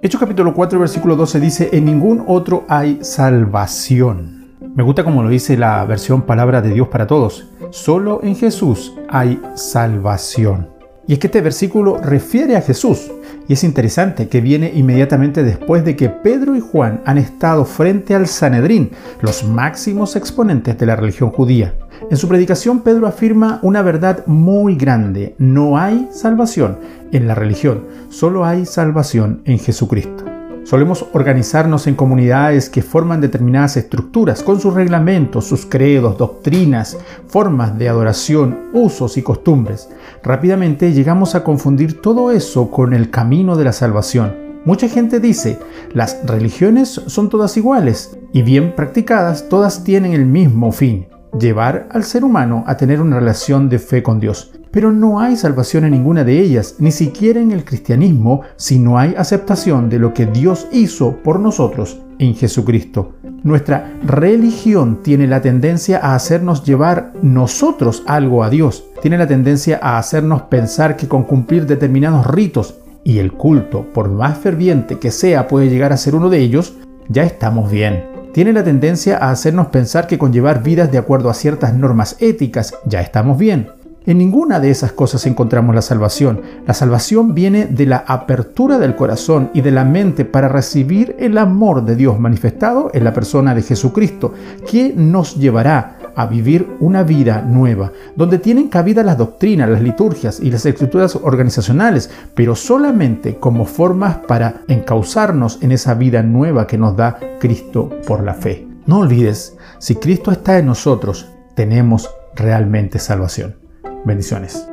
Hechos capítulo 4, versículo 12 dice, en ningún otro hay salvación. Me gusta como lo dice la versión Palabra de Dios para Todos. Solo en Jesús hay salvación. Y es que este versículo refiere a Jesús. Y es interesante que viene inmediatamente después de que Pedro y Juan han estado frente al Sanedrín, los máximos exponentes de la religión judía. En su predicación Pedro afirma una verdad muy grande. No hay salvación en la religión, solo hay salvación en Jesucristo. Solemos organizarnos en comunidades que forman determinadas estructuras con sus reglamentos, sus credos, doctrinas, formas de adoración, usos y costumbres. Rápidamente llegamos a confundir todo eso con el camino de la salvación. Mucha gente dice, las religiones son todas iguales y bien practicadas todas tienen el mismo fin llevar al ser humano a tener una relación de fe con Dios. Pero no hay salvación en ninguna de ellas, ni siquiera en el cristianismo, si no hay aceptación de lo que Dios hizo por nosotros en Jesucristo. Nuestra religión tiene la tendencia a hacernos llevar nosotros algo a Dios. Tiene la tendencia a hacernos pensar que con cumplir determinados ritos y el culto, por más ferviente que sea, puede llegar a ser uno de ellos, ya estamos bien tiene la tendencia a hacernos pensar que con llevar vidas de acuerdo a ciertas normas éticas ya estamos bien. En ninguna de esas cosas encontramos la salvación. La salvación viene de la apertura del corazón y de la mente para recibir el amor de Dios manifestado en la persona de Jesucristo, que nos llevará a vivir una vida nueva, donde tienen cabida las doctrinas, las liturgias y las escrituras organizacionales, pero solamente como formas para encauzarnos en esa vida nueva que nos da Cristo por la fe. No olvides, si Cristo está en nosotros, tenemos realmente salvación. Bendiciones.